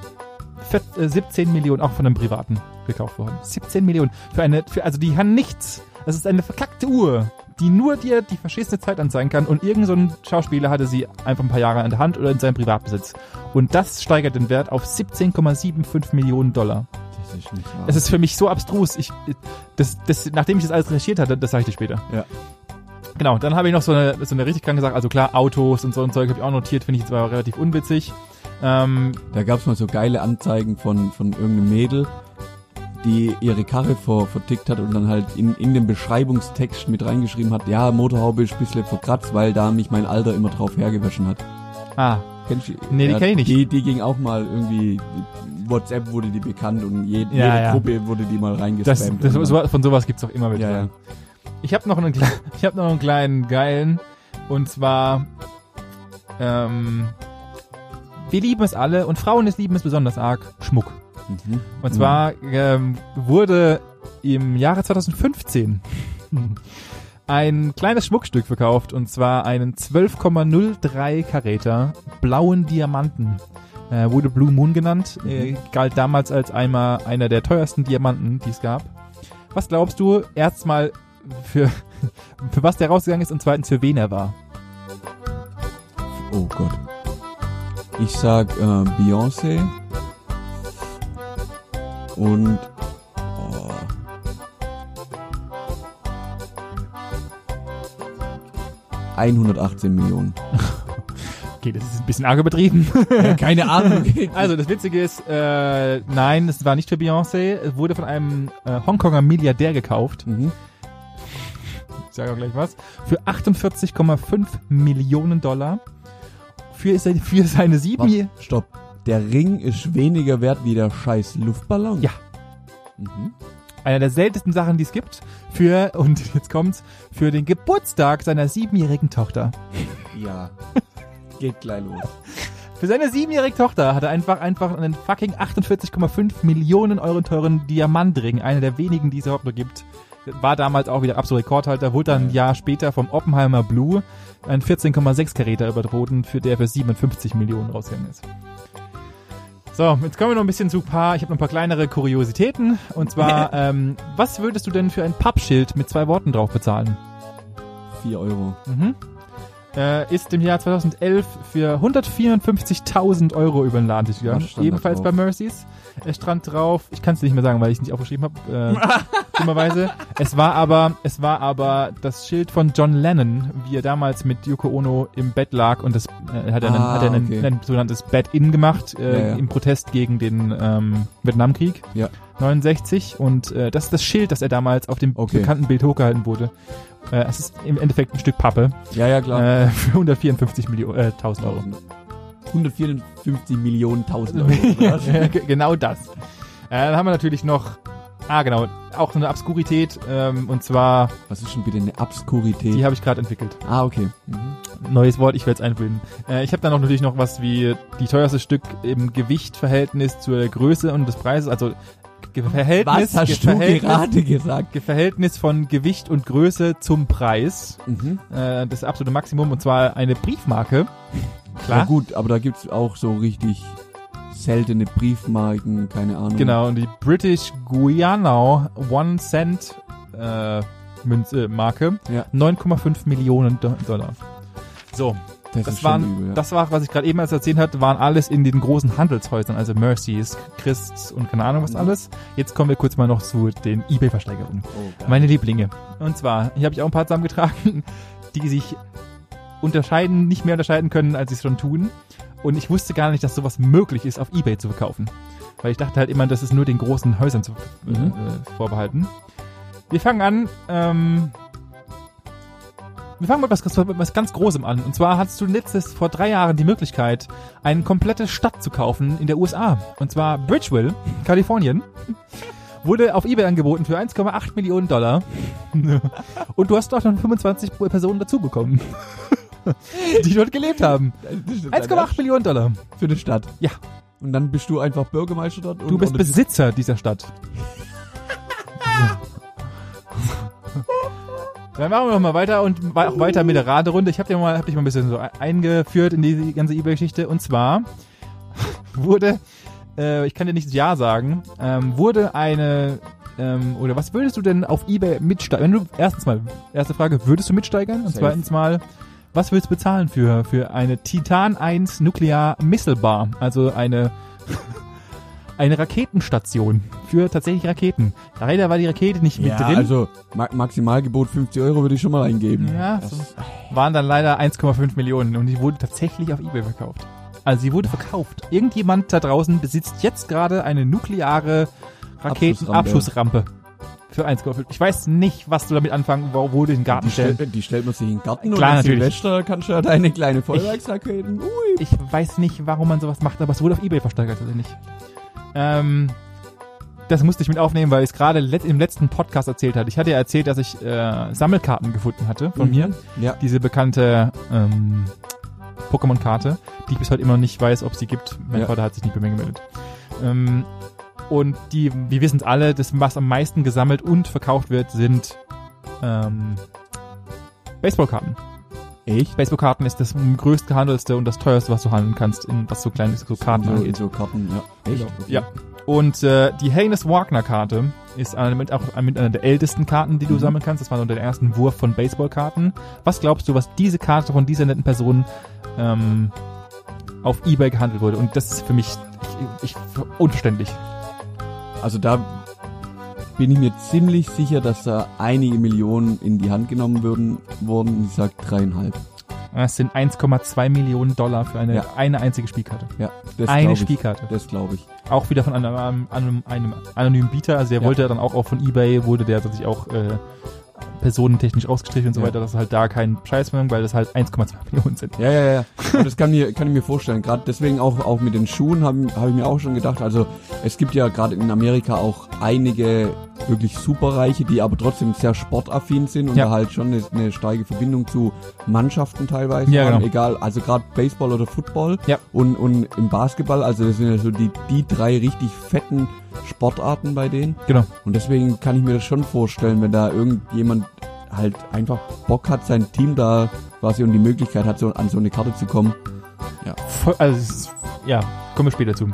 Vier- äh, 17 Millionen, auch von einem Privaten gekauft worden. 17 Millionen. Für eine, für, also die haben nichts. Das ist eine verkackte Uhr, die nur dir die verschissene Zeit anzeigen kann und irgend so ein Schauspieler hatte sie einfach ein paar Jahre in der Hand oder in seinem Privatbesitz. Und das steigert den Wert auf 17,75 Millionen Dollar. Das ist. Es ist für mich so abstrus. Ich, das, das, nachdem ich das alles recherchiert hatte, das sage ich dir später. Ja. Genau, dann habe ich noch so eine, so eine richtig kranke Sache. Also klar, Autos und so ein Zeug habe ich auch notiert, finde ich zwar relativ unwitzig. Ähm, Da gab's mal so geile Anzeigen von, von irgendeinem Mädel, die ihre Karre vor, vertickt hat und dann halt in, in den Beschreibungstext mit reingeschrieben hat, ja, Motorhaube ist ein bisschen verkratzt, weil da mich mein Alter immer drauf hergewaschen hat. ah, Kennst du? Nee, die kenn ich nicht. Die, die ging auch mal irgendwie, WhatsApp wurde die bekannt und je, jede ja. Gruppe wurde die mal das, reingespammt. das, so, von sowas gibt's auch immer wieder. ja, ja. Ich habe noch einen, kle- ich habe noch einen kleinen geilen und zwar ähm, wir lieben es alle und Frauen es lieben es besonders arg Schmuck. Mhm. Und zwar ähm, wurde im Jahre 2015 ein kleines Schmuckstück verkauft und zwar einen 12,03 Karäter blauen Diamanten. Äh, wurde Blue Moon genannt, äh, galt damals als einmal einer der teuersten Diamanten, die es gab. Was glaubst du erstmal für, für was der rausgegangen ist und zweitens für wen er war? Oh Gott. Ich sag äh, Beyoncé und oh, ...118 Millionen. Okay, das ist ein bisschen arg übertrieben. Ja, keine Ahnung. Also das Witzige ist, äh, nein, es war nicht für Beyoncé. Es wurde von einem äh, Hongkonger Milliardär gekauft. mhm. Ich sage auch gleich was. Für 48,5 Millionen Dollar. Für, se- für seine sieben... Warte, stopp. Der Ring ist weniger wert wie der scheiß Luftballon? Ja. Mhm. Einer der seltensten Sachen, die es gibt. Für, und jetzt kommt's, für den Geburtstag seiner siebenjährigen Tochter. Ja. Geht gleich los. Für seine siebenjährige Tochter hat er einfach, einfach einen fucking 48,5 Millionen Euro teuren Diamantring, einer der wenigen, die es überhaupt nur gibt. War damals auch wieder absolut Rekordhalter, wurde dann ein Jahr später vom Oppenheimer Blue ein 14,6 Karäter übertroten, für der für 57 Millionen rausgegangen ist. So, jetzt kommen wir noch ein bisschen zu paar, ich habe noch ein paar kleinere Kuriositäten. Und zwar, ähm, was würdest du denn für ein Pappschild mit zwei Worten drauf bezahlen? 4 Euro. Mhm. Äh, ist im Jahr 2011 für 154.000 Euro über den Laden gegangen. Ebenfalls bei drauf? Mercy's. Es stand drauf, ich kann es nicht mehr sagen, weil ich es nicht aufgeschrieben habe, äh, dummerweise. Es war aber, es war aber das Schild von John Lennon, wie er damals mit Yoko Ono im Bett lag und das äh, hat er, einen, Ah, hat er einen, okay. ein sogenanntes Bed-In gemacht, äh, Ja, ja. im Protest gegen den ähm, Vietnamkrieg. Ja. 69 und äh, das ist das Schild, das er damals auf dem Okay. bekannten Bild hochgehalten wurde. Äh, es ist im Endeffekt ein Stück Pappe Ja, ja, klar. äh, für 154 Millionen, äh, 1000 Euro. 154 Millionen tausend Euro. oder was? Ja, ge- genau das. Äh, dann haben wir natürlich noch Ah, genau. Auch so eine Obskurität. Ähm, und zwar, Was ist schon bitte eine Obskurität? die habe ich gerade entwickelt. ah, okay. Mhm. Neues Wort, ich werde es einbilden. Äh, ich habe dann auch natürlich noch was wie die teuerste Stück im Gewichtverhältnis zur Größe und des Preises. Also Verhältnis, Was hast Ge du Verhältnis, gerade gesagt? Ge Verhältnis von Gewicht und Größe zum Preis. Mhm. Äh, das absolute Maximum. Und zwar eine Briefmarke. Klar. Ja gut, aber da gibt's auch so richtig seltene Briefmarken, keine Ahnung. Genau, und die British Guiana One Cent äh, Münze, Marke. Ja. 9,5 Millionen Do Dollar. So, Das, das waren, übel, ja. das war, was ich gerade eben als erzählt hatte, waren alles in den großen Handelshäusern, also Mercy's, Christs und keine Ahnung was Mhm. alles. Jetzt kommen wir kurz mal noch zu den Ebay-Versteigerungen. oh. Meine Lieblinge. Und zwar, hier habe ich auch ein paar zusammengetragen, die sich unterscheiden, nicht mehr unterscheiden können, als sie es schon tun. Und ich wusste gar nicht, dass sowas möglich ist, auf Ebay zu verkaufen. Weil ich dachte halt immer, das ist nur den großen Häusern zu, Mhm. äh, äh, vorbehalten. Wir fangen an, ähm, wir fangen mit was, mit was ganz Großem an. Und zwar hattest du letztes, vor drei Jahren die Möglichkeit, eine komplette Stadt zu kaufen in der USA. Und zwar Bridgeville, Kalifornien. Wurde auf Ebay angeboten für 1,8 Millionen Dollar. Und du hast dort noch 25 Personen dazu bekommen. Die dort gelebt haben. Das ist 1,8 Millionen Dollar. für eine Stadt. Ja. Und dann bist du einfach Bürgermeister dort. Du bist Besitzer dieser Stadt. Dann machen wir noch mal weiter und auch weiter mit der Raderunde. Ich habe dir mal, hab dich mal ein bisschen so eingeführt in die ganze eBay-Geschichte. Und zwar wurde, äh, ich kann dir nicht das Ja sagen, ähm, wurde eine, ähm, oder was würdest du denn auf eBay mitsteigern? Wenn du, erstens mal, erste Frage, würdest du mitsteigern? Und Safe. zweitens mal, was würdest du bezahlen für, für eine Titan 1 Nuklear Missile Bar? Also eine, eine Raketenstation für tatsächlich Raketen. Leider war die Rakete nicht mit ja, drin. also Ma Maximalgebot 50 Euro würde ich schon mal eingeben. Ja, Das- so. waren dann leider 1,5 Millionen und die wurde tatsächlich auf Ebay verkauft. Also sie wurde verkauft. Irgendjemand da draußen besitzt jetzt gerade eine nukleare Raketenabschussrampe für 1,5. Ich weiß nicht, was du damit anfangen, wo, wo du den Garten die, stell, stellst. die stellt man sich in den Garten Klar, und natürlich. Silvester kannst du ja deine kleine Feuerwerksraketen. Ui. Ich weiß nicht, warum man sowas macht, aber es wurde auf Ebay versteigert tatsächlich. Ähm, das musste ich mit aufnehmen, weil ich es gerade let im letzten Podcast erzählt hatte. Ich hatte ja erzählt, dass ich äh, Sammelkarten gefunden hatte von Mhm. mir. Ja. diese bekannte ähm, Pokémon-Karte, die ich bis heute immer noch nicht weiß, ob sie gibt. Mein Ja. Vater hat sich nicht bei mir gemeldet. Ähm, und die, wir wissen es alle, das, was am meisten gesammelt und verkauft wird, sind ähm, Baseballkarten. Echt? Baseballkarten ist das größte gehandelste und das teuerste, was du handeln kannst, in was so kleine so Karten so, angeht. so Karten, ja. Echt? Okay. Ja. Und äh, die Haynes Wagner Karte ist eine, mit, auch mit einer der ältesten Karten, die du Mhm. sammeln kannst. Das war so der ersten Wurf von Baseballkarten. Was glaubst du, was diese Karte von dieser netten Person ähm, auf eBay gehandelt wurde? Und das ist für mich ich, ich, unverständlich. Also da bin ich mir ziemlich sicher, dass da einige Millionen in die Hand genommen würden, wurden. Ich sag dreieinhalb. Das sind 1,2 Millionen Dollar für eine, Ja. eine einzige Spielkarte. Ja, das eine. Spielkarte. Das glaube ich. Auch wieder von einem, einem, einem, einem anonymen Bieter. Also der Ja. wollte dann auch, auch von eBay, wurde der tatsächlich auch äh, personentechnisch ausgestrichen und so Ja. weiter, dass es halt da keinen Preis mehr, weil das halt 1,2 Millionen sind. Ja, ja, ja. Das kann, mir, kann ich mir vorstellen. Gerade deswegen auch, auch mit den Schuhen habe hab ich mir auch schon gedacht. Also es gibt ja gerade in Amerika auch einige wirklich superreiche, die aber trotzdem sehr sportaffin sind und Ja. da halt schon eine, eine starke Verbindung zu Mannschaften teilweise Ja, haben. genau. Egal, also gerade Baseball oder Football Ja. und, und im Basketball. Also das sind ja so die, die drei richtig fetten Sportarten bei denen. Genau. Und deswegen kann ich mir das schon vorstellen, wenn da irgendjemand halt einfach Bock hat, sein Team da quasi und die Möglichkeit hat, so an so eine Karte zu kommen. Voll, also ja, kommen wir später zu.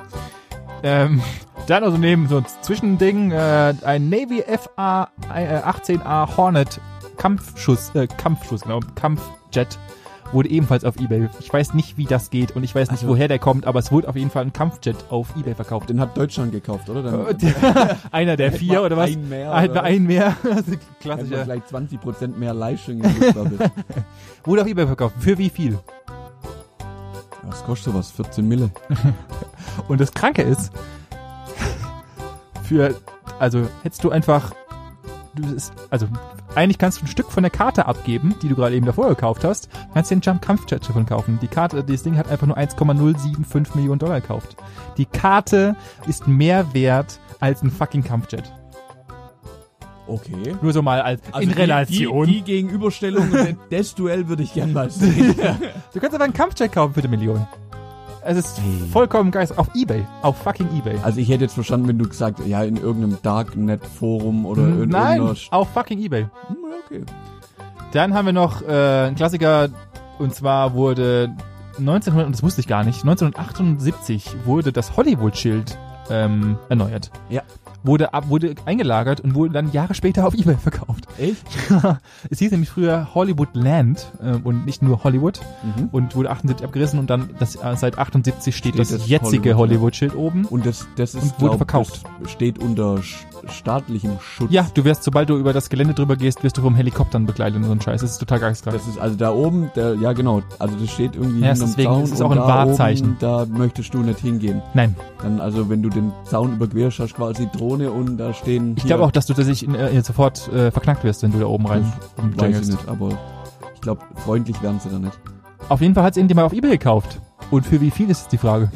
Ähm, dann also neben so ein Zwischending äh, ein Navy FA äh, 18A Hornet Kampfschuss, äh, Kampfschuss, genau, Kampfjet wurde ebenfalls auf Ebay. Ich weiß nicht, wie das geht und ich weiß nicht, Also- woher der kommt, aber es wurde auf jeden Fall ein Kampfjet auf Ebay verkauft. Den hat Deutschland gekauft, oder? Äh, Einer der vier oder was? Ein mehr. Bei ein mehr. Klassischer. vielleicht 20% mehr Leistung. Wurde auf Ebay verkauft. Für wie viel? Was kostet sowas? 14 Mille. Und das Kranke ist, für, also hättest du einfach, du ist, also eigentlich kannst du ein Stück von der Karte abgeben, die du gerade eben davor gekauft hast, kannst den Jump Kampfjet davon kaufen. Die Karte, das Ding hat einfach nur 1,075 Millionen Dollar gekauft. Die Karte ist mehr wert als ein fucking Kampfjet. Okay. Nur so mal als in die- Relation. Die, die Gegenüberstellung, das Duell würde ich gern mal sehen. du kannst aber einen Kampfjet kaufen für eine Million. Es ist vollkommen geist auf Ebay, auf fucking Ebay. Also ich hätte jetzt verstanden, wenn du gesagt, ja, in irgendeinem Darknet-Forum oder in Nein, irgendeiner... Auf fucking Ebay. Hm, ja, okay. Dann haben wir noch äh, einen Klassiker und zwar wurde 1900 und das wusste ich gar nicht. 1978 wurde das Hollywood-Schild ähm, erneuert. Ja. Wurde ab, wurde eingelagert und wurde dann Jahre später auf eBay verkauft. Echt? es hieß nämlich früher Hollywood Land äh, und nicht nur Hollywood Mhm. und wurde 78 abgerissen und dann das, äh, seit 78 steht, Steht das, das jetzige Hollywood, Hollywood-Schild oben. Und das, das ist, wurde glaub, verkauft. Steht unter staatlichem Schutz. Ja, du wirst, sobald du über das Gelände drüber gehst, wirst du vom Helikoptern begleitet und so ein Scheiß. Das ist total geisteskrank. Das ist also da oben, der, ja genau, also das steht irgendwie Ja, hinterm deswegen Zaun ist auch ein da Wahrzeichen. Oben, da möchtest du nicht hingehen. Nein, Dann also, wenn du den Zaun überquerst, hast du quasi Drohne und da stehen. ich glaube auch, dass du tatsächlich äh, sofort äh, verknackt wirst, wenn du da oben rein Weiß ich nicht, aber ich glaube, freundlich werden sie da nicht. Auf jeden Fall hat es irgendjemand auf Ebay gekauft. Und für wie viel ist die Frage?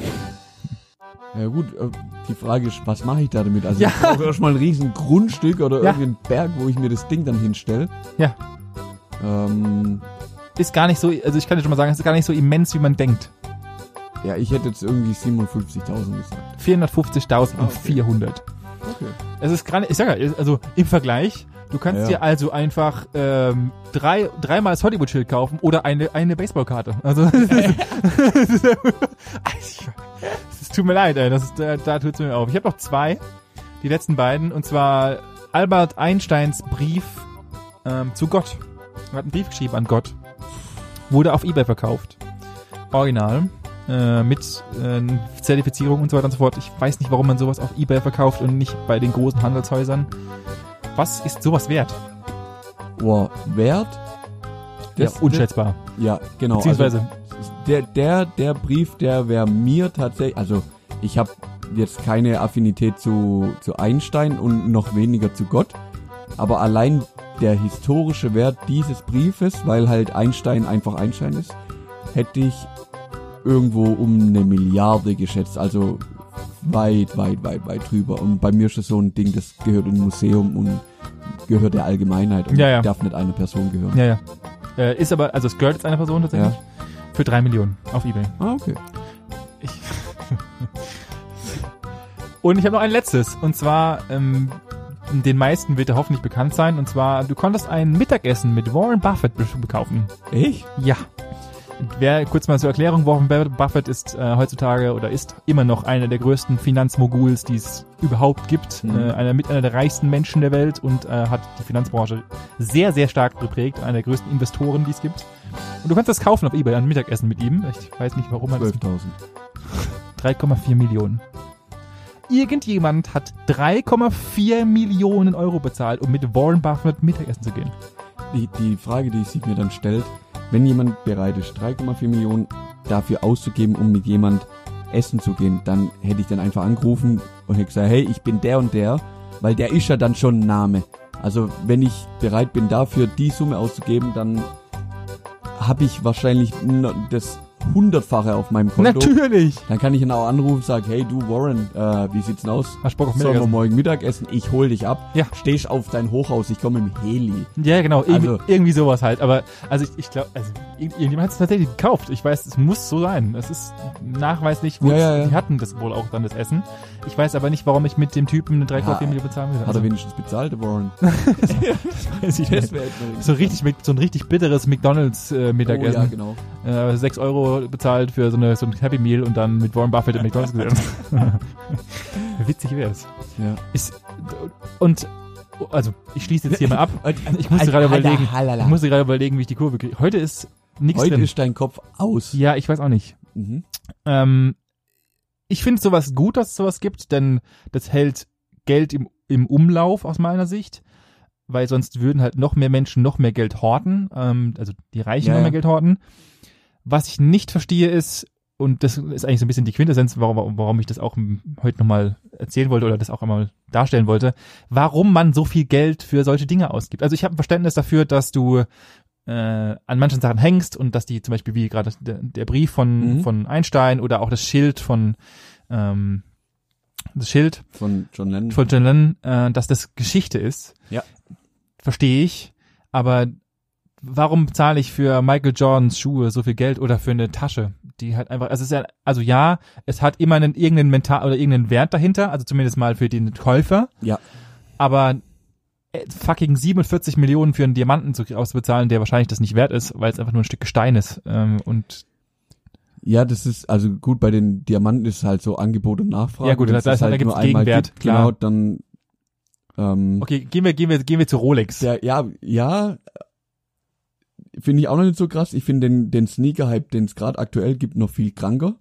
Ja gut, äh, die Frage ist, was mache ich da damit? Also Ja. ich brauche erstmal ein riesen Grundstück oder Ja. irgendeinen Berg, wo ich mir das Ding dann hinstelle. Ja. Ähm, Ist gar nicht so, also ich kann dir schon mal sagen, es ist gar nicht so immens, wie man denkt. ja, ich hätte jetzt irgendwie 57.000 gesagt. 450.400. Okay. Es ist gerade, ich sag ja, also im Vergleich, du kannst Ja. dir also einfach ähm, drei, dreimal das Hollywood-Schild kaufen oder eine, eine Baseballkarte. Also, es tut mir leid, ey, das ist, da, da tut's mir auf. Ich habe noch zwei, die letzten beiden, und zwar Albert Einsteins Brief ähm, zu Gott. Er hat einen Brief geschrieben an Gott. Wurde auf Ebay verkauft. Original. Äh, mit äh, Zertifizierung und so weiter und so fort. Ich weiß nicht, warum man sowas auf Ebay verkauft und nicht bei den großen Handelshäusern. Was ist sowas wert? Boah, Wert? ja, unschätzbar. Ja, genau. Beziehungsweise, Also, der, der, der Brief, der wäre mir tatsächlich, also ich habe jetzt keine Affinität zu, zu Einstein und noch weniger zu Gott, aber allein der historische Wert dieses Briefes, weil halt Einstein einfach Einstein ist, hätte ich irgendwo um eine Milliarde geschätzt, also weit, weit, weit, weit drüber. Und bei mir ist das so ein Ding, das gehört in ein Museum und gehört der Allgemeinheit und Ja, ja. darf nicht einer Person gehören. ja, ja. Äh, ist aber, also es gehört jetzt einer Person tatsächlich. Ja. Für drei Millionen auf Ebay. Ah, okay. Ich und ich habe noch ein letztes. Und zwar, ähm, den meisten wird er hoffentlich bekannt sein. Und zwar, du konntest ein Mittagessen mit Warren Buffett be- kaufen. Echt? Ja. Wer kurz mal zur Erklärung, Warren Buffett ist äh, heutzutage oder ist immer noch einer der größten Finanzmoguls, die es überhaupt gibt. Mhm. Äh, einer mit einer der reichsten Menschen der Welt und äh, hat die Finanzbranche sehr, sehr stark geprägt. Einer der größten Investoren, die es gibt. Und du kannst das kaufen auf Ebay, ein Mittagessen mit ihm. Ich weiß nicht, warum man das 12.000. 3,4 Millionen. Irgendjemand hat 3,4 Millionen Euro bezahlt, um mit Warren Buffett Mittagessen zu gehen. Die, die Frage, die sich mir dann stellt, wenn jemand bereit ist, 3,4 Millionen dafür auszugeben, um mit jemand essen zu gehen, dann hätte ich dann einfach angerufen und hätte gesagt, hey, ich bin der und der, weil der ist ja dann schon ein Name. Also wenn ich bereit bin, dafür die Summe auszugeben, dann habe ich wahrscheinlich das hundertfache auf meinem Konto. Natürlich! Dann kann ich ihn auch anrufen und sagen, hey du Warren, äh, wie sieht's denn aus? Hast Bock auf Sollen wir Mittagessen? morgen Mittagessen? Ich hol dich ab. Ja. Stehst auf dein Hochhaus, ich komme im Heli. Ja, genau, irgendwie, Also- irgendwie sowas halt. Aber also ich, ich glaube, also irgendjemand hat es tatsächlich gekauft. Ich weiß, es muss so sein. Es ist nachweislich, wo Ja, ja, ja. die hatten das wohl auch dann das Essen. Ich weiß aber nicht, warum ich mit dem Typen eine 3,4 Ja, Millionen bezahlen will. Hat Also, er wenigstens bezahlt, Warren? weiß ich nicht. wäre jetzt So richtig, so ein richtig bitteres McDonalds äh, Oh, ja, genau. äh, 6 Euro bezahlt für so, eine, so ein Happy Meal und dann mit Warren Buffett im McDonalds gesessen. Witzig wär's. Ja. Ist, und, also, ich schließe jetzt hier mal ab. Ich musste gerade überlegen, ich musste gerade überlegen, wie ich die Kurve kriege. Heute ist nichts Heute drin. ist dein Kopf aus. ja, ich weiß auch nicht. Mhm. Ähm, ich finde sowas gut, dass es sowas gibt, denn das hält Geld im, im Umlauf aus meiner Sicht, weil sonst würden halt noch mehr Menschen noch mehr Geld horten, ähm, also die Reichen Ja, noch mehr ja. Geld horten. Was ich nicht verstehe ist, und das ist eigentlich so ein bisschen die Quintessenz, warum, warum ich das auch heute nochmal erzählen wollte oder das auch einmal darstellen wollte, warum man so viel Geld für solche Dinge ausgibt. Also ich habe ein Verständnis dafür, dass du äh, an manchen Sachen hängst und dass die zum Beispiel wie gerade der, der Brief von, Mhm. von Einstein oder auch das Schild von ähm, das Schild Von John Lennon. von John Lennon, äh, dass das Geschichte ist. Ja. Verstehe ich. Aber warum zahle ich für Michael Jordans Schuhe so viel Geld oder für eine Tasche, die halt einfach, also es ist ja, also ja, es hat immer einen irgendeinen mental oder irgendeinen Wert dahinter, also zumindest mal für den Käufer. Ja. Aber fucking 47 Millionen für einen Diamanten zu auszubezahlen, der wahrscheinlich das nicht wert ist, weil es einfach nur ein Stück Gestein ist. Ähm, und Ja, das ist, also gut, bei den Diamanten ist halt so Angebot und Nachfrage. Ja, gut, Wenn's da- das da gibt's nur einmal Gegenwert, gibt, klar. Genau, dann, ähm, okay, gehen wir, gehen wir, gehen wir zu Rolex. der, ja, ja, finde ich auch noch nicht so krass. Ich finde den, den Sneaker-Hype, den es gerade aktuell gibt, noch viel kranker.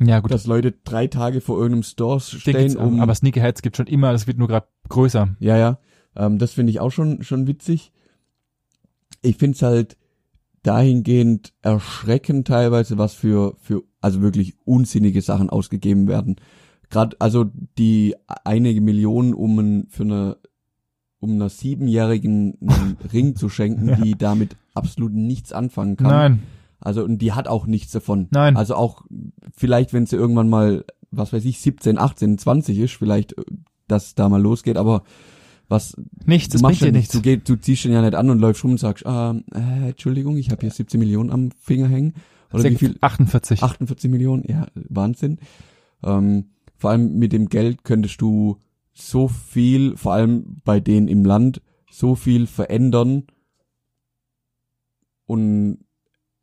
ja, gut. Dass Leute drei Tage vor irgendeinem Store stehen, um, aber Sneakerheads gibt schon immer, das wird nur gerade größer. Ja, ja. Ähm, das finde ich auch schon, schon witzig. Ich finde es halt dahingehend erschreckend teilweise, was für, für, also wirklich unsinnige Sachen ausgegeben werden. Gerade, also die einige Millionen, um ein, für eine, um einer Siebenjährigen einen Ring zu schenken, Ja. die damit absolut nichts anfangen kann. Nein, Also, und die hat auch nichts davon. Nein. Also auch, vielleicht, wenn sie irgendwann mal, was weiß ich, 17, 18, 20 ist, vielleicht, äh, dass da mal losgeht, aber was, nichts, das bringt dir nichts. Du, geh, du ziehst den ja nicht an und läufst rum und sagst, ähm, äh, Entschuldigung, ich habe hier 17 Millionen am Finger hängen. Oder wie viel? 48. 48 Millionen, ja, Wahnsinn. Ähm, vor allem mit dem Geld könntest du so viel, vor allem bei denen im Land, so viel verändern und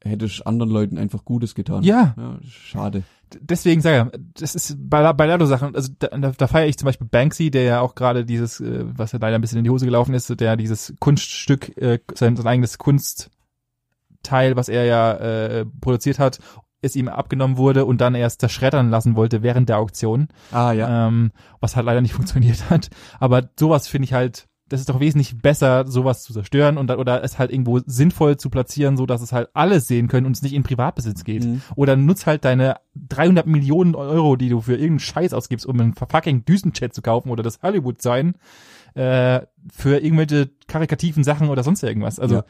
hättest anderen Leuten einfach Gutes getan. Ja. ja schade. deswegen sage ich, das ist bei, bei Lado Sachen, also da, da, da feiere ich zum Beispiel Banksy, der ja auch gerade dieses, äh, was ja leider ein bisschen in die Hose gelaufen ist, der dieses Kunststück, äh, sein, sein eigenes Kunstteil, was er ja äh, produziert hat, es ihm abgenommen wurde und dann erst zerschreddern lassen wollte während der Auktion, Ah ja. ähm, was halt leider nicht funktioniert hat. Aber sowas finde ich halt, das ist doch wesentlich besser, sowas zu zerstören und oder es halt irgendwo sinnvoll zu platzieren, so dass es halt alle sehen können und es nicht in Privatbesitz geht. Mhm. Oder nutz halt deine 300 Millionen Euro, die du für irgendeinen Scheiß ausgibst, um einen fucking Düsenjet zu kaufen oder das Hollywood sein, äh, für irgendwelche karikativen Sachen oder sonst irgendwas. Also Ja.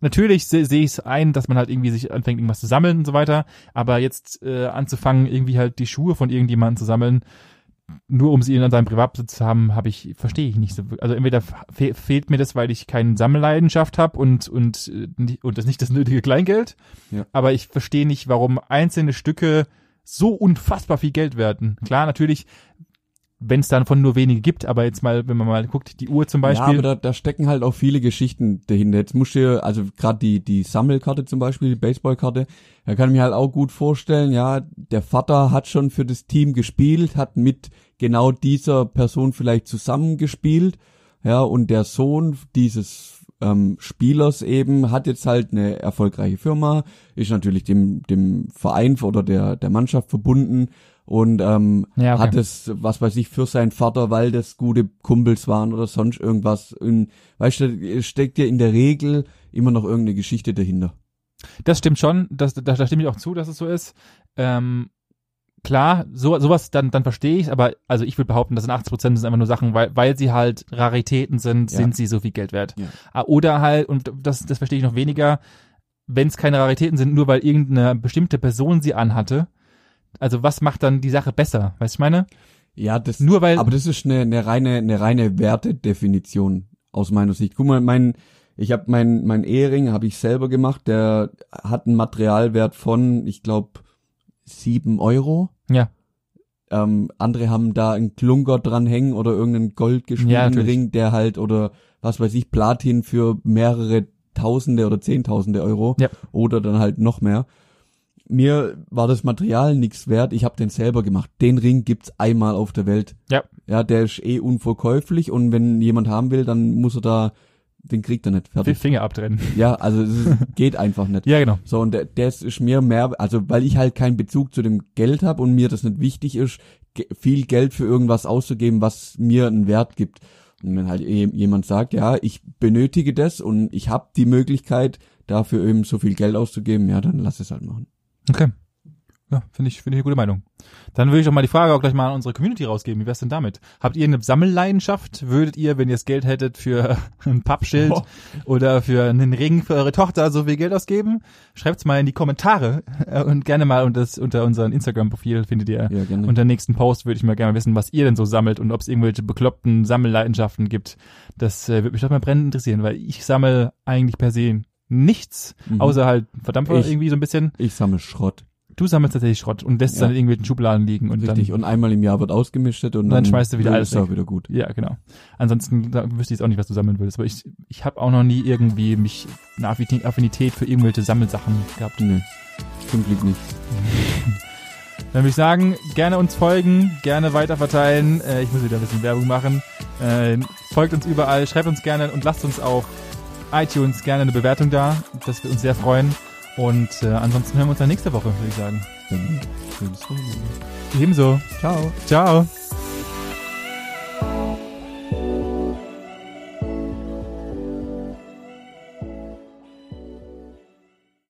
natürlich se- sehe ich es ein, dass man halt irgendwie sich anfängt, irgendwas zu sammeln und so weiter, aber jetzt äh, anzufangen, irgendwie halt die Schuhe von irgendjemandem zu sammeln, nur um sie in seinem Privatbesitz zu haben, habe ich, verstehe ich nicht so. Also entweder fe fehlt mir das, weil ich keine Sammelleidenschaft habe und, und, äh, und das nicht das nötige Kleingeld. Ja. Aber ich verstehe nicht, warum einzelne Stücke so unfassbar viel Geld werden. Klar, natürlich, wenn es dann von nur wenige gibt, aber jetzt mal, wenn man mal guckt, die Uhr zum Ja, Beispiel. aber da, da stecken halt auch viele Geschichten dahinter. Jetzt musst du dir, also gerade die, die Sammelkarte zum Beispiel, die Baseballkarte, da kann ich mir halt auch gut vorstellen, ja, der Vater hat schon für das Team gespielt, hat mit genau dieser Person vielleicht zusammengespielt, ja, und der Sohn dieses ähm, Spielers eben hat jetzt halt eine erfolgreiche Firma, ist natürlich dem, dem Verein oder der, der Mannschaft verbunden und ähm, Ja, okay. hat es, was weiß ich, für seinen Vater, weil das gute Kumpels waren oder sonst irgendwas. Und, weißt du, steckt ja in der Regel immer noch irgendeine Geschichte dahinter. Das stimmt schon, das, da, da stimme ich auch zu, dass es so ist. Ähm, klar, so, sowas, dann, dann verstehe ich aber also ich würde behaupten, das sind 80 Prozent sind einfach nur Sachen, weil, weil sie halt Raritäten sind, Ja. sind sie so viel Geld wert. Ja. Ah, Oder halt, und das, das verstehe ich noch weniger, wenn es keine Raritäten sind, nur weil irgendeine bestimmte Person sie anhatte. Also was macht dann die Sache besser? Weißt du, ich meine? Ja, das, Nur weil, aber das ist eine, eine reine, eine reine Wertedefinition aus meiner Sicht. Guck mal, mein, ich habe mein, mein Ehering habe ich selber gemacht. Der hat einen Materialwert von, ich glaube, sieben Euro. ja, Ähm, andere haben da einen Klunker dran hängen oder irgendeinen Ja, goldgeschmiedenen natürlich. Ring, der halt oder was weiß ich, Platin für mehrere Tausende oder Zehntausende Euro Ja. oder dann halt noch mehr. Mir war das Material nichts wert, ich habe den selber gemacht. Den Ring gibt's einmal auf der Welt. Ja. Ja, der ist eh unverkäuflich und wenn jemand haben will, dann muss er da, den kriegt er nicht fertig. Finger abtrennen. Ja, also es geht einfach nicht. ja, genau. So, und der, das ist mir mehr, also weil ich halt keinen Bezug zu dem Geld habe und mir das nicht wichtig ist, viel Geld für irgendwas auszugeben, was mir einen Wert gibt. Und wenn halt jemand sagt, ja, ich benötige das und ich habe die Möglichkeit, dafür eben so viel Geld auszugeben, ja, dann lass es halt machen. Okay. Ja, finde ich, finde ich eine gute Meinung. Dann würde ich doch mal die Frage auch gleich mal an unsere Community rausgeben. Wie wär's denn damit? Habt ihr eine Sammelleidenschaft? Würdet ihr, wenn ihr das Geld hättet, für ein Pappschild Oh. oder für einen Ring für eure Tochter so viel Geld ausgeben? Schreibt's mal in die Kommentare äh, und gerne mal unter, das, unter unseren Instagram-Profil findet ihr Ja, gerne. unter nächsten Post würde ich mal gerne wissen, was ihr denn so sammelt und ob es irgendwelche bekloppten Sammelleidenschaften gibt. Das äh, würde mich doch mal brennend interessieren, weil ich sammle eigentlich per se nichts, Mhm. außer halt Verdampfer Ich- irgendwie so ein bisschen. ich sammle Schrott. Du sammelst tatsächlich Schrott und lässt es Ja. dann in irgendwelchen Schubladen liegen und Richtig. dann und einmal im Jahr wird ausgemistet und dann dann, schmeißt du wieder alles ist auch wieder gut. ja, genau. Ansonsten da wüsste ich jetzt auch nicht, was du sammeln würdest. Aber ich, ich habe auch noch nie irgendwie mich eine Affini- Affinität für irgendwelche Sammelsachen gehabt. Nee. Zum Glück nicht. Dann würde ich sagen, gerne uns folgen, gerne weiterverteilen. Äh, ich muss wieder ein bisschen Werbung machen. Äh, folgt uns überall, schreibt uns gerne und lasst uns auf iTunes gerne eine Bewertung da. Das wird uns sehr freuen. Und äh, ansonsten hören wir uns dann nächste Woche, würde ich sagen. Ebenso. Ciao. Ciao.